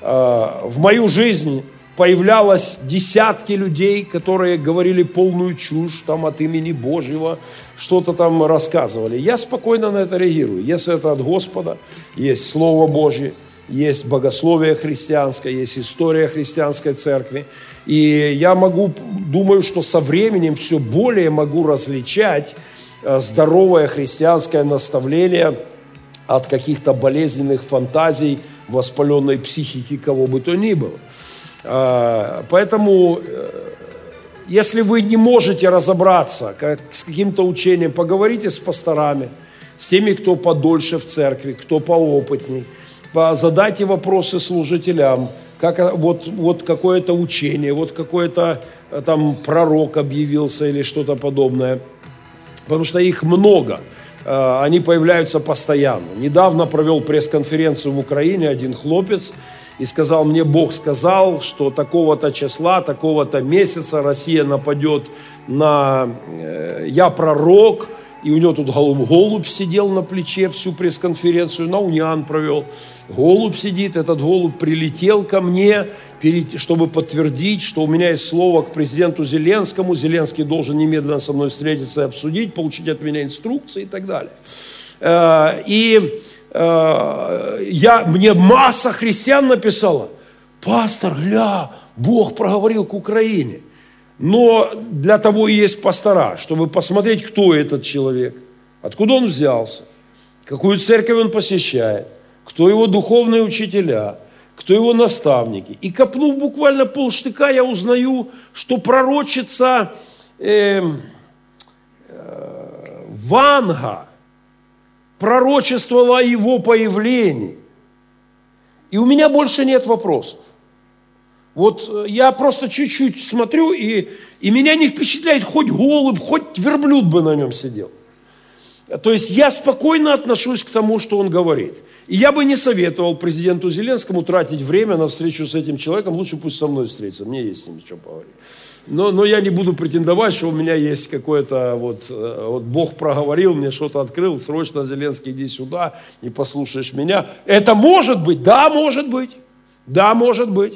А, в мою жизнь появлялось десятки людей, которые говорили полную чушь там от имени Божьего, что-то там рассказывали. Я спокойно на это реагирую. Если это от Господа, есть Слово Божье, есть богословие христианское, есть история христианской церкви. И я могу, думаю, что со временем все более могу различать э, здоровое христианское наставление от каких-то болезненных фантазий, воспаленной психики кого бы то ни было. А, поэтому, э, если вы не можете разобраться как, с каким-то учением, поговорите с пасторами, с теми, кто подольше в церкви, кто поопытней, задайте вопросы служителям, как вот, вот какое-то учение, вот какой-то э, там пророк объявился или что-то подобное. Потому что их много, э, они появляются постоянно. Недавно провел пресс-конференцию в Украине один хлопец, и сказал, мне Бог сказал, что такого-то числа, такого-то месяца Россия нападет на... Э, я пророк, и у него тут голубь, голубь сидел на плече всю пресс-конференцию, на униан провел. Голубь сидит, этот голубь прилетел ко мне, чтобы подтвердить, что у меня есть слово к президенту Зеленскому. Зеленский должен немедленно со мной встретиться и обсудить, получить от меня инструкции и так далее. Э, и Э, я, мне масса христиан написала, пастор, гля, Бог проговорил к Украине. Но для того и есть пастора, чтобы посмотреть, кто этот человек, откуда он взялся, какую церковь он посещает, кто его духовные учителя, кто его наставники. И копнув буквально полштыка, я узнаю, что пророчица э, э, Ванга – пророчествовала о его появлении. И у меня больше нет вопросов. Вот э, я просто чуть-чуть смотрю, и, и меня не впечатляет хоть голубь, хоть верблюд бы на нем сидел. То есть я спокойно отношусь к тому, что он говорит. И я бы не советовал президенту Зеленскому тратить время на встречу с этим человеком. Лучше пусть со мной встретится, мне есть с ним что поговорить. Но, но я не буду претендовать, что у меня есть какое-то, вот, э, вот Бог проговорил, мне что-то открыл, срочно, Зеленский, иди сюда, не послушаешь меня. Это может быть, да, может быть, да, может быть.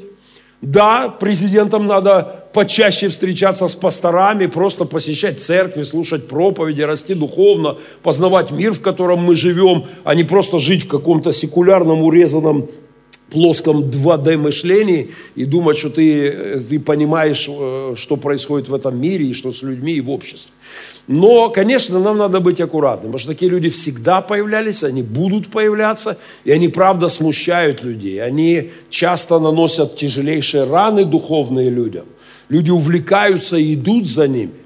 Да, президентам надо почаще встречаться с пасторами, просто посещать церкви, слушать проповеди, расти духовно, познавать мир, в котором мы живем, а не просто жить в каком-то секулярном, урезанном плоском 2D мышлении и думать, что ты, ты понимаешь, э, что происходит в этом мире и что с людьми и в обществе. Но, конечно, нам надо быть аккуратным, потому что такие люди всегда появлялись, они будут появляться, и они, правда, смущают людей. Они часто наносят тяжелейшие раны духовные людям. Люди увлекаются и идут за ними.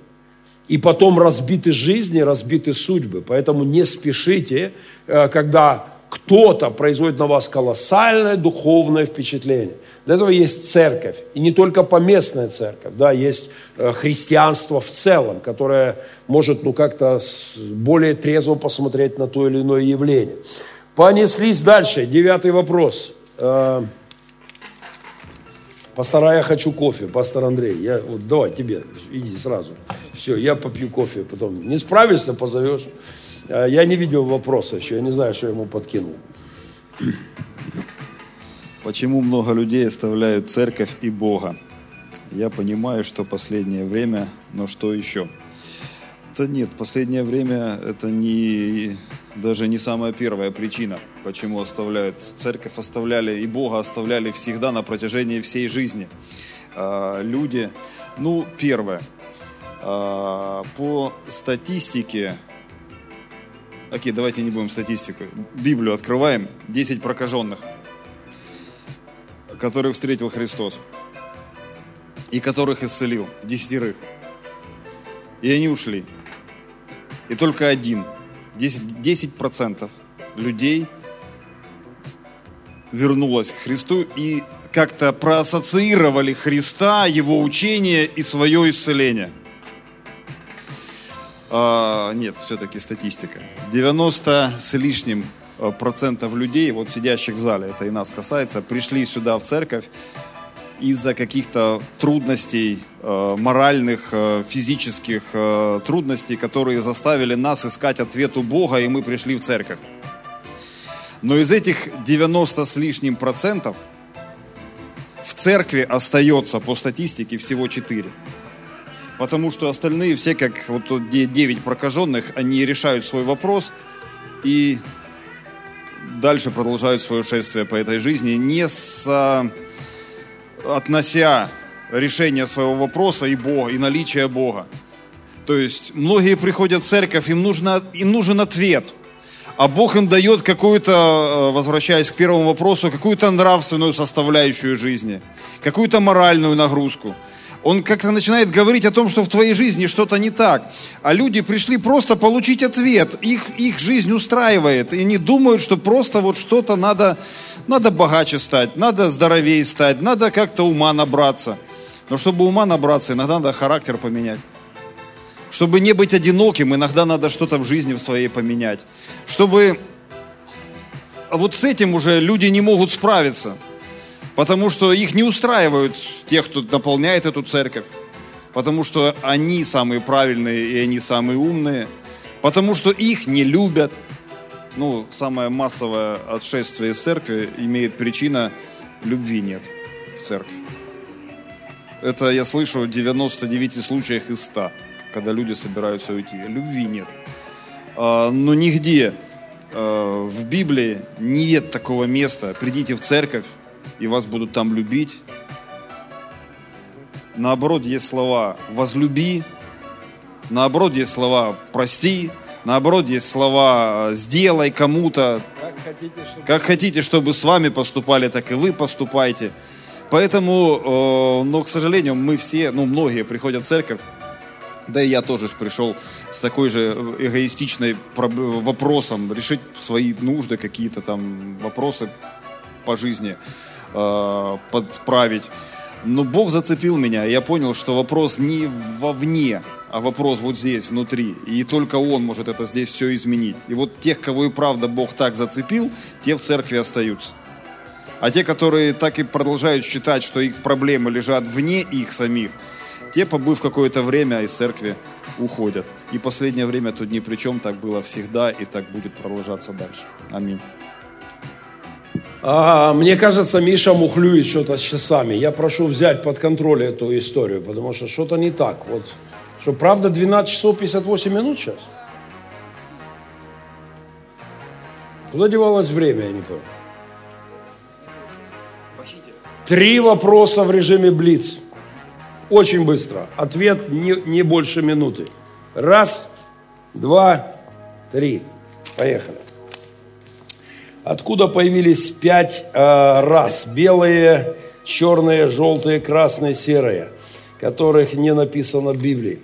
И потом разбиты жизни, разбиты судьбы. Поэтому не спешите, э, когда кто-то производит на вас колоссальное духовное впечатление. Для этого есть церковь. И не только поместная церковь, да, есть э, христианство в целом, которое может ну, как-то более трезво посмотреть на то или иное явление. Понеслись дальше. Девятый вопрос. Э, Пастора, я хочу кофе, пастор Андрей. Я, вот давай тебе, иди сразу. Все, я попью кофе потом. Не справишься, позовешь. А, Я не видел вопроса еще, я не знаю, что ему подкинул. Почему много людей оставляют церковь и Бога? Я понимаю, что последнее время, но что еще? Да нет, последнее время это не, даже не самая первая причина, почему оставляют. Церковь оставляли и Бога оставляли всегда на протяжении всей жизни. А, Люди, ну, первое, а, по статистике, окей, давайте не будем статистику, Библию открываем, 10 прокаженных, которых встретил Христос и которых исцелил, десятерых. И они ушли. И только один, 10%, 10% людей вернулось к Христу и как-то проассоциировали Христа, Его учение и свое исцеление. А, нет, все-таки статистика. 90 с лишним э, процентов людей, вот сидящих в зале, это и нас касается, пришли сюда в церковь из-за каких-то трудностей, э, моральных, э, физических э, трудностей, которые заставили нас искать ответ у Бога, и мы пришли в церковь. Но из этих 90 с лишним процентов в церкви остается по статистике всего 4. Потому что остальные все, как вот тут где 9 прокаженных, они решают свой вопрос и дальше продолжают свое шествие по этой жизни, не с относя решение своего вопроса и Бога, и наличие Бога. То есть многие приходят в церковь, им, нужно, им нужен ответ. А Бог им дает какую-то, э, возвращаясь к первому вопросу, какую-то нравственную составляющую жизни, какую-то моральную нагрузку. Он как-то начинает говорить о том, что в твоей жизни что-то не так. А люди пришли просто получить ответ. Их, их жизнь устраивает. И они думают, что просто вот что-то надо, надо богаче стать, надо здоровее стать, надо как-то ума набраться. Но чтобы ума набраться, иногда надо характер поменять. Чтобы не быть одиноким, иногда надо что-то в жизни в своей поменять. Чтобы вот с этим уже люди не могут справиться. Потому что их не устраивают тех, кто наполняет эту церковь. Потому что они самые правильные и они самые умные. Потому что их не любят. Ну, самое массовое отшествие из церкви имеет причина любви нет в церкви. Это я слышу в 99 случаях из 100, когда люди собираются уйти. Любви нет. А, Но нигде а, в Библии нет такого места. Придите в церковь, и вас будут там любить. Наоборот, есть слова «возлюби», наоборот, есть слова «прости», наоборот, есть слова «сделай кому-то», Как хотите, чтобы... как хотите, чтобы с вами поступали, так и вы поступайте. Поэтому, э, но, к сожалению, мы все, ну, многие приходят в церковь, да и я тоже пришел с такой же эгоистичной проб- вопросом, решить свои нужды, какие-то там вопросы по жизни э, подправить. Но Бог зацепил меня, и я понял, что вопрос не вовне, а вопрос вот здесь, внутри. И только Он может это здесь все изменить. И вот тех, кого и правда Бог так зацепил, те в церкви остаются. А те, которые так и продолжают считать, что их проблемы лежат вне их самих, те, побыв какое-то время из церкви, уходят. И последнее время тут ни при чем, так было всегда и так будет продолжаться дальше. Аминь. А, мне кажется, Миша мухлюет что-то с часами. Я прошу взять под контроль эту историю, потому что что-то не так. Вот, что правда 12 часов 58 минут сейчас? Куда девалось время, я не понял. Три вопроса в режиме Блиц. Очень быстро. Ответ не, не больше минуты. Раз, два, три. Поехали. Откуда появились пять э, рас? Белые, черные, желтые, красные, серые, которых не написано в Библии.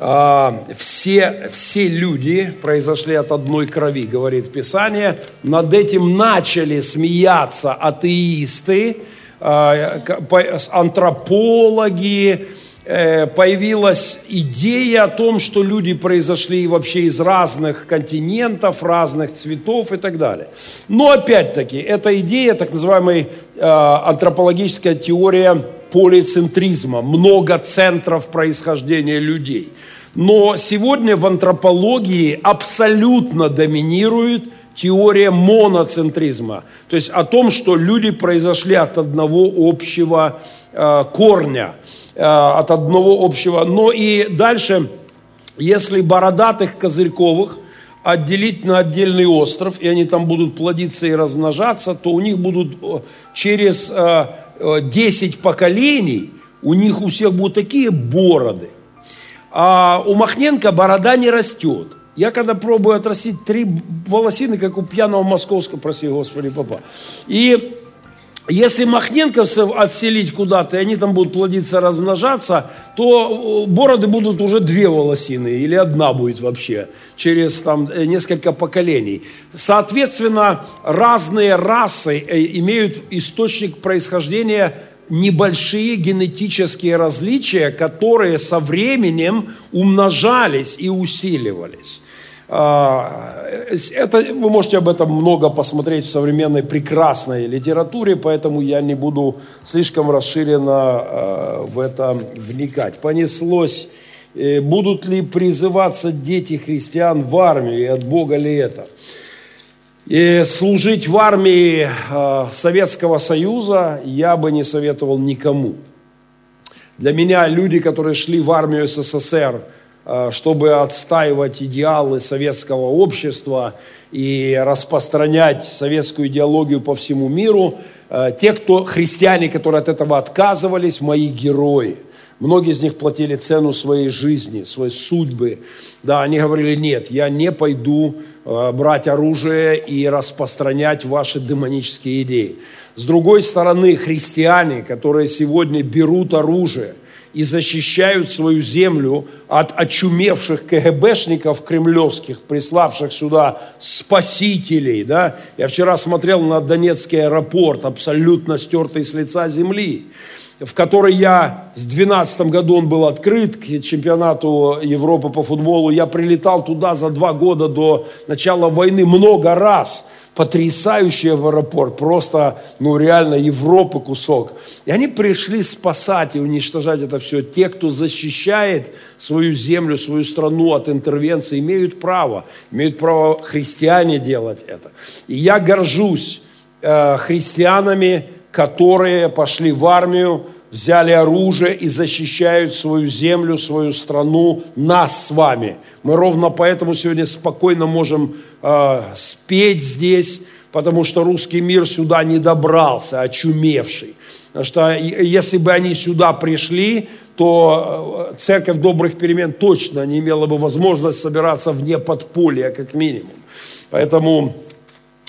А, все, все люди произошли от одной крови, говорит Писание. Над этим начали смеяться атеисты, по- антропологи, э, появилась идея о том, что люди произошли вообще из разных континентов, разных цветов и так далее. Но опять-таки, эта идея, так называемая э, антропологическая теория полицентризма, много центров происхождения людей. Но сегодня в антропологии абсолютно доминирует теория моноцентризма, то есть о том, что люди произошли от одного общего э, корня, э, от одного общего. Но и дальше, если бородатых козырьковых отделить на отдельный остров, и они там будут плодиться и размножаться, то у них будут э, через э, э, 10 поколений, у них у всех будут такие бороды. А у Махненко борода не растет. Я когда пробую отрастить три волосины, как у пьяного московского, прости господи, папа. И если махненковцев отселить куда-то, и они там будут плодиться, размножаться, то э, бороды будут уже две волосины, или одна будет вообще, через там э, несколько поколений. Соответственно, разные расы э, имеют источник происхождения небольшие генетические различия, которые со временем умножались и усиливались. А, это, вы можете об этом много посмотреть в современной прекрасной литературе, поэтому я не буду слишком расширенно а, в это вникать. Понеслось, э, будут ли призываться дети христиан в армию, и от Бога ли это? И служить в армии а, Советского Союза я бы не советовал никому. Для меня люди, которые шли в армию СССР – чтобы отстаивать идеалы советского общества и распространять советскую идеологию по всему миру. Э, те, кто христиане, которые от этого отказывались, мои герои. Многие из них платили цену своей жизни, своей судьбы. Да, они говорили, нет, я не пойду э, брать оружие и распространять ваши демонические идеи. С другой стороны, христиане, которые сегодня берут оружие – и защищают свою землю от очумевших КГБшников кремлевских, приславших сюда спасителей. Да? Я вчера смотрел на Донецкий аэропорт, абсолютно стертый с лица земли в который я с 12 году он был открыт к чемпионату Европы по футболу. Я прилетал туда за два года до начала войны много раз – потрясающий аэропорт, просто, ну, реально Европы кусок. И они пришли спасать и уничтожать это все. Те, кто защищает свою землю, свою страну от интервенции, имеют право. Имеют право христиане делать это. И я горжусь э, христианами, которые пошли в армию, взяли оружие и защищают свою землю, свою страну, нас с вами. Мы ровно поэтому сегодня спокойно можем э, спеть здесь, потому что русский мир сюда не добрался, очумевший. Потому что если бы они сюда пришли, то э, церковь добрых перемен точно не имела бы возможность собираться вне подполья, как минимум. Поэтому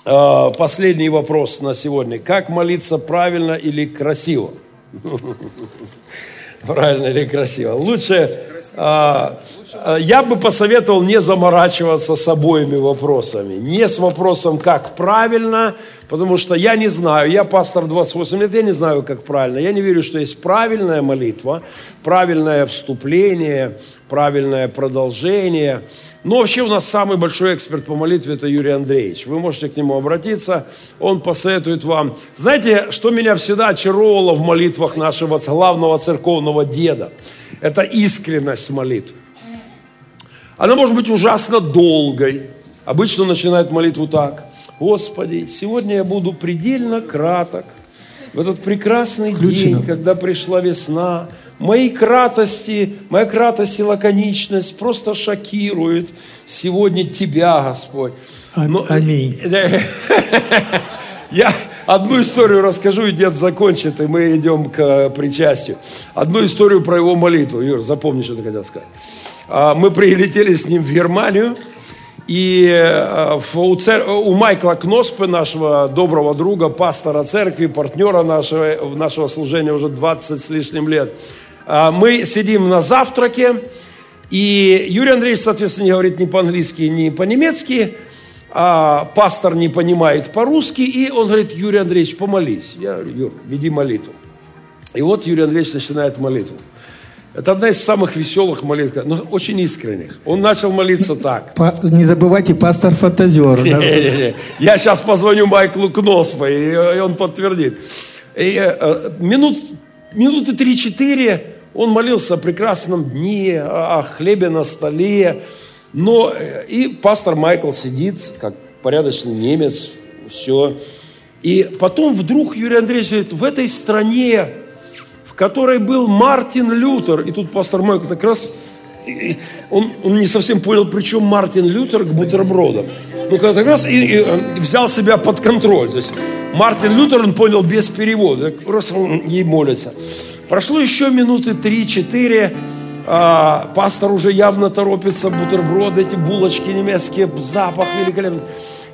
э, последний вопрос на сегодня. Как молиться правильно или красиво? Правильно или красиво? Лучше, а, а, я бы посоветовал не заморачиваться с обоими вопросами. Не с вопросом, как правильно, потому что я не знаю, я пастор 28 лет, я не знаю, как правильно. Я не верю, что есть правильная молитва, правильное вступление, правильное продолжение – но вообще у нас самый большой эксперт по молитве – это Юрий Андреевич. Вы можете к нему обратиться, он посоветует вам. Знаете, что меня всегда очаровывало в молитвах нашего главного церковного деда? Это искренность молитвы. Она может быть ужасно долгой. Обычно начинает молитву так. «Господи, сегодня я буду предельно краток, в этот прекрасный Включено. день, когда пришла весна, мои кратости, моя кратость и лаконичность просто шокируют сегодня Тебя, Господь. Но, Аминь. Я одну историю расскажу, и дед закончит, и мы идем к причастию. Одну историю про его молитву. Юр, запомни, что ты хотел сказать. А, мы прилетели с ним в Германию, и э, у, цер... у Майкла Кноспы, нашего доброго друга, пастора церкви, партнера нашего, нашего служения уже 20 с лишним лет, э, мы сидим на завтраке, и Юрий Андреевич, соответственно, не говорит ни по-английски, ни по-немецки, а пастор не понимает по-русски, и он говорит, Юрий Андреевич, помолись. Я говорю, Юр, веди молитву. И вот Юрий Андреевич начинает молитву. Это одна из самых веселых молитв, но очень искренних. Он начал молиться так. Не забывайте, пастор фантазер. Я сейчас позвоню Майклу Кноспа, и он подтвердит. И, э, минут минуты 3-4 он молился о прекрасном дне, о хлебе на столе. Но э, и пастор Майкл сидит, как порядочный немец, все. И потом вдруг Юрий Андреевич говорит, в этой стране, которой был Мартин Лютер, и тут пастор Майкл как раз, он, он не совсем понял, при чем Мартин Лютер к бутербродам. Ну, как раз и, и, э, взял себя под контроль. То есть Мартин Лютер, он понял без перевода, просто он ей молится. Прошло еще минуты три-четыре, а, пастор уже явно торопится, бутерброды, эти булочки немецкие, запах великолепный.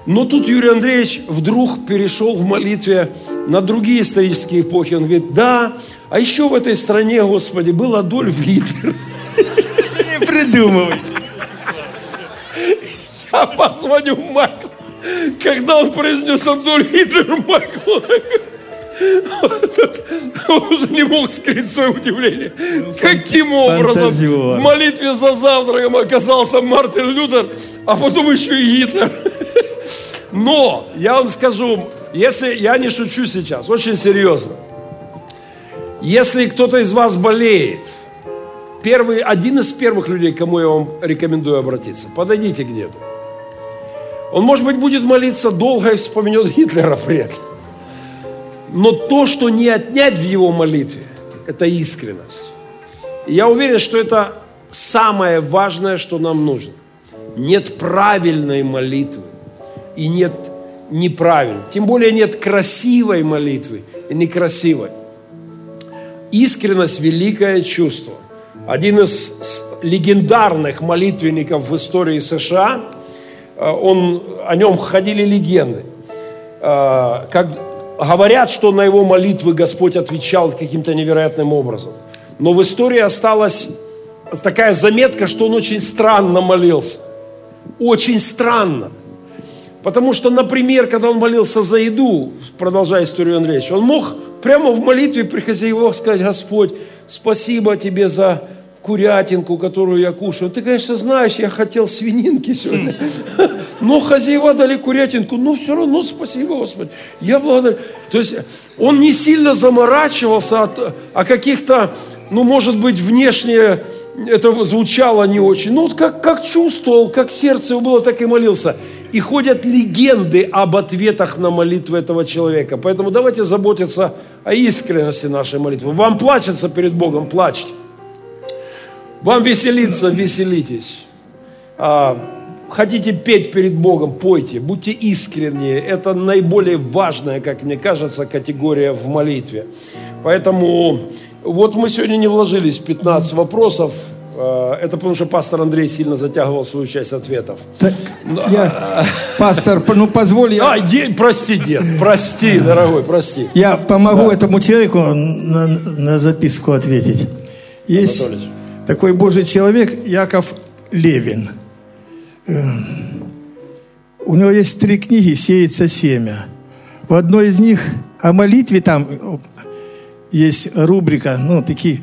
Но тут Юрий Андреевич вдруг перешел в молитве на другие исторические эпохи. Он говорит, да, а еще в этой стране, Господи, был Адольф Гитлер. Не придумывай. Я позвоню Майклу. Когда он произнес Адольф Гитлер, Майкл, он уже не мог скрыть свое удивление. Каким образом в молитве за завтраком оказался Мартин Лютер, а потом еще и Гитлер. Но я вам скажу, если я не шучу сейчас, очень серьезно. Если кто-то из вас болеет, первый, один из первых людей, к кому я вам рекомендую обратиться, подойдите где-то. Он, может быть, будет молиться долго и вспомнет Гитлера этом. Но то, что не отнять в его молитве, это искренность. И я уверен, что это самое важное, что нам нужно. Нет правильной молитвы и нет неправильной. Тем более нет красивой молитвы и некрасивой. Искренность – великое чувство. Один из легендарных молитвенников в истории США, э, он, о нем ходили легенды. Э, как Говорят, что на его молитвы Господь отвечал каким-то невероятным образом. Но в истории осталась такая заметка, что он очень странно молился. Очень странно. Потому что, например, когда он молился за еду, продолжая историю Андреевича, он мог прямо в молитве при хозяевах сказать, Господь, спасибо тебе за курятинку, которую я кушаю. Ты, конечно, знаешь, я хотел свининки сегодня. Но хозяева дали курятинку. Ну, все равно спасибо, Господи. Я благодарю. То есть он не сильно заморачивался от, о каких-то, ну, может быть, внешне это звучало не очень. Ну, вот как, как чувствовал, как сердце его было, так и молился. И ходят легенды об ответах на молитвы этого человека. Поэтому давайте заботиться о искренности нашей молитвы. Вам плачется перед Богом, плачьте. Вам веселиться, веселитесь. А, хотите петь перед Богом, пойте, будьте искренние. Это наиболее важная, как мне кажется, категория в молитве. Поэтому вот мы сегодня не вложились в 15 вопросов. А, это потому что пастор Андрей сильно затягивал свою часть ответов. Так, я, пастор, ну позволь я... А, е, прости, дед, прости, дорогой, прости. Я помогу да. этому человеку на, на записку ответить. Есть... Анатолий такой Божий человек Яков Левин. Э, у него есть три книги «Сеется семя». В одной из них о молитве там есть рубрика, ну, такие...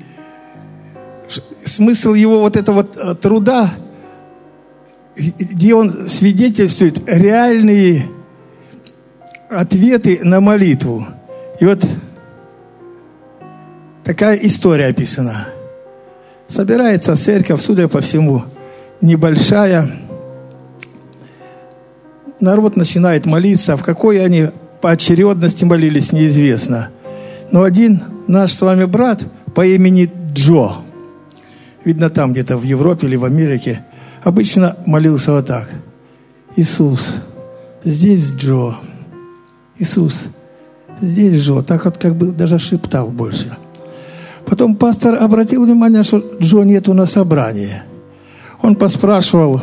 Смысл его вот этого э, труда, где он свидетельствует реальные ответы на молитву. И вот такая история описана – Собирается церковь, судя по всему, небольшая. Народ начинает молиться. В какой они по очередности молились, неизвестно. Но один наш с вами брат по имени Джо, видно там где-то в Европе или в Америке, обычно молился вот так. Иисус, здесь Джо. Иисус, здесь Джо. Так вот как бы даже шептал больше. Потом пастор обратил внимание, что Джо нету на собрании. Он поспрашивал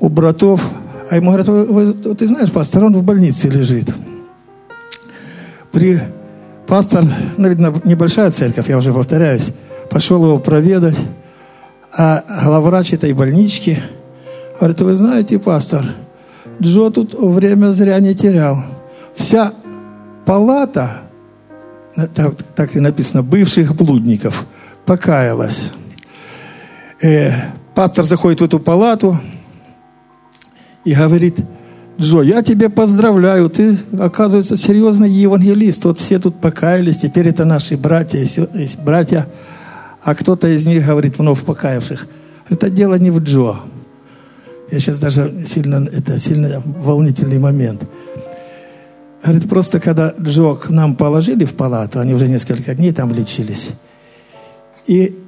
у братов, а ему говорят, ты знаешь, пастор, он в больнице лежит. При... Пастор, ну, видно, небольшая церковь, я уже повторяюсь, пошел его проведать, а главврач этой больнички говорит, вы знаете, пастор, Джо тут время зря не терял. Вся палата так, так и написано, бывших блудников, покаялась. Э, пастор заходит в эту палату и говорит, Джо, я тебя поздравляю, ты, оказывается, серьезный евангелист. Вот все тут покаялись, теперь это наши братья, братья. А кто-то из них говорит, вновь покаявших, это дело не в Джо. Я сейчас даже сильно, это сильно волнительный момент. Говорит, просто когда Джо к нам положили в палату, они уже несколько дней там лечились, и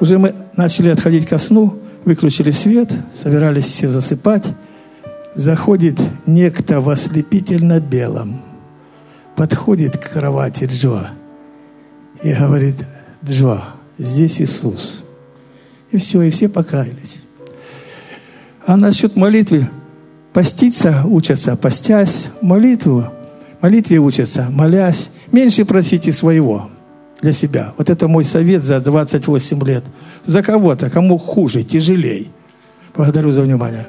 уже мы начали отходить ко сну, выключили свет, собирались все засыпать, заходит некто в ослепительно белом, подходит к кровати Джо и говорит, Джо, здесь Иисус. И все, и все покаялись. А насчет молитвы, поститься учатся, постясь, молитву, молитве учатся, молясь, меньше просите своего для себя. Вот это мой совет за 28 лет. За кого-то, кому хуже, тяжелей. Благодарю за внимание.